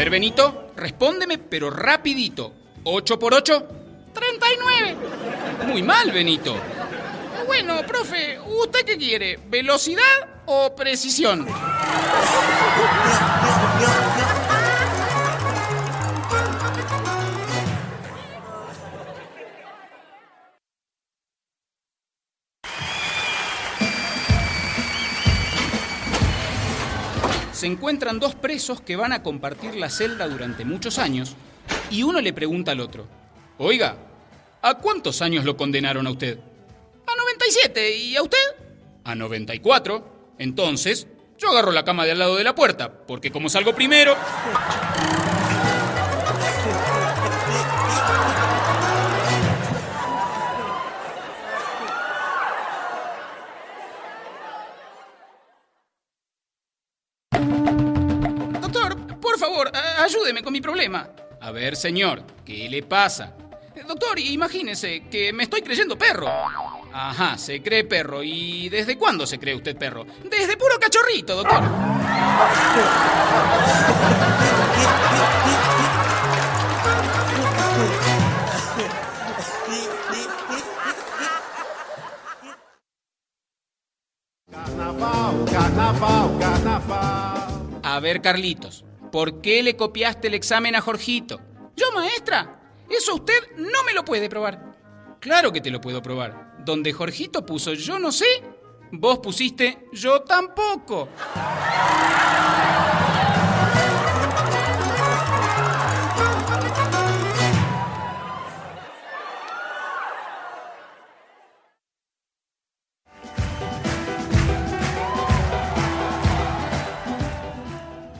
ver, Benito, respóndeme, pero rapidito. ¿8 por 8? 39. Muy mal, Benito. Bueno, profe, ¿usted qué quiere? ¿Velocidad o precisión? Se encuentran dos presos que van a compartir la celda durante muchos años y uno le pregunta al otro, Oiga, ¿a cuántos años lo condenaron a usted? A 97. ¿Y a usted? A 94. Entonces, yo agarro la cama de al lado de la puerta, porque como salgo primero... Doctor, por favor, ayúdeme con mi problema. A ver, señor, ¿qué le pasa? Doctor, imagínese que me estoy creyendo perro. Ajá, se cree perro. ¿Y desde cuándo se cree usted perro? Desde puro cachorrito, doctor. A ver, Carlitos, ¿por qué le copiaste el examen a Jorgito? Yo, maestra, eso usted no me lo puede probar. Claro que te lo puedo probar. Donde Jorgito puso yo no sé, vos pusiste yo tampoco.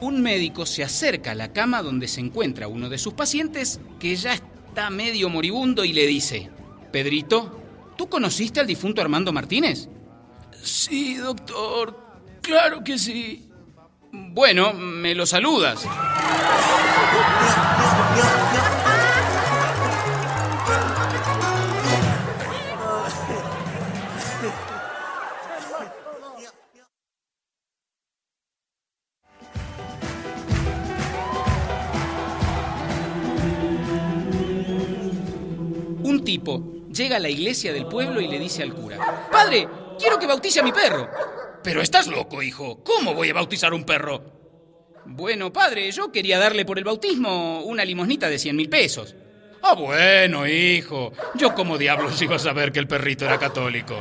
Un médico se acerca a la cama donde se encuentra uno de sus pacientes que ya está medio moribundo y le dice, Pedrito, ¿tú conociste al difunto Armando Martínez? Sí, doctor. Claro que sí. Bueno, me lo saludas. Llega a la iglesia del pueblo y le dice al cura, Padre, quiero que bautice a mi perro. Pero estás loco, hijo. ¿Cómo voy a bautizar un perro? Bueno, padre, yo quería darle por el bautismo una limosnita de 100 mil pesos. Ah, bueno, hijo. Yo como diablos iba a saber que el perrito era católico.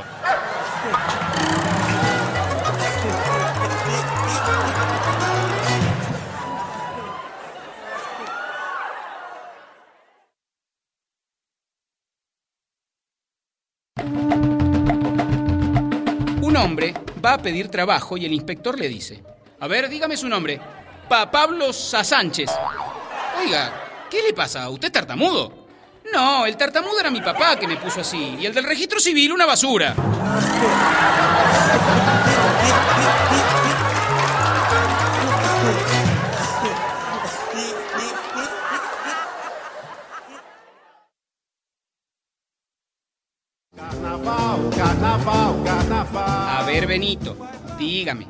Hombre va a pedir trabajo y el inspector le dice, a ver, dígame su nombre. Pa Pablo Sánchez. Oiga, ¿qué le pasa? ¿Usted es tartamudo? No, el tartamudo era mi papá que me puso así. Y el del registro civil, una basura. Dígame,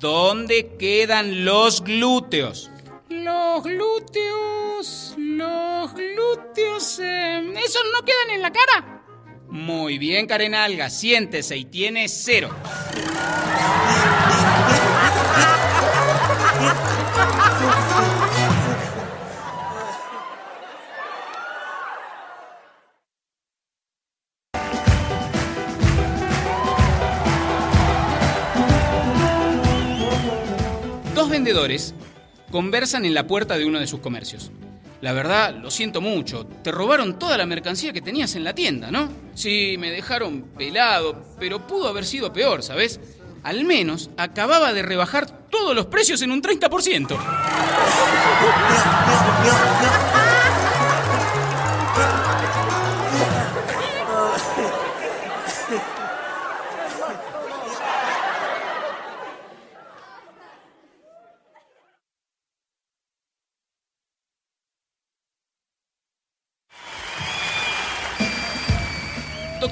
¿dónde quedan los glúteos? Los glúteos. Los glúteos. eh, ¿Esos no quedan en la cara? Muy bien, Karen Alga, siéntese y tiene cero. Vendedores conversan en la puerta de uno de sus comercios. La verdad, lo siento mucho. Te robaron toda la mercancía que tenías en la tienda, ¿no? Sí, me dejaron pelado, pero pudo haber sido peor, ¿sabes? Al menos acababa de rebajar todos los precios en un 30%.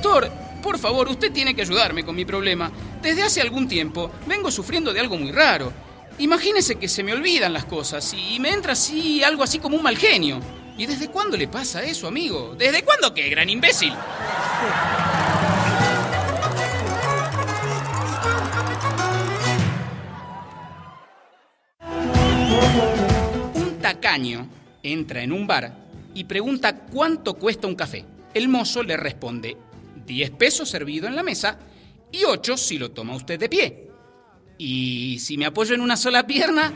Doctor, por favor, usted tiene que ayudarme con mi problema. Desde hace algún tiempo vengo sufriendo de algo muy raro. Imagínese que se me olvidan las cosas y me entra así algo así como un mal genio. ¿Y desde cuándo le pasa eso, amigo? ¿Desde cuándo qué, gran imbécil? Un tacaño entra en un bar y pregunta cuánto cuesta un café. El mozo le responde 10 pesos servido en la mesa y 8 si lo toma usted de pie. ¿Y si me apoyo en una sola pierna?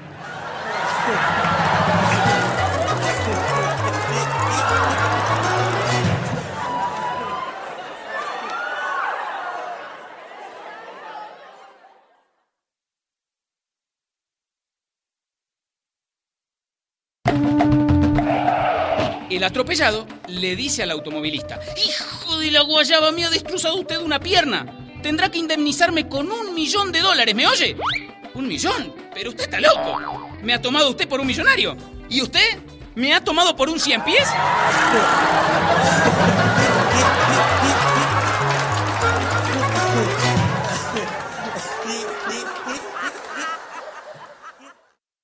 El atropellado le dice al automovilista, Hijo de la guayaba, me ha destrozado usted una pierna. Tendrá que indemnizarme con un millón de dólares, ¿me oye? ¿Un millón? Pero usted está loco. ¿Me ha tomado usted por un millonario? ¿Y usted? ¿Me ha tomado por un cien pies?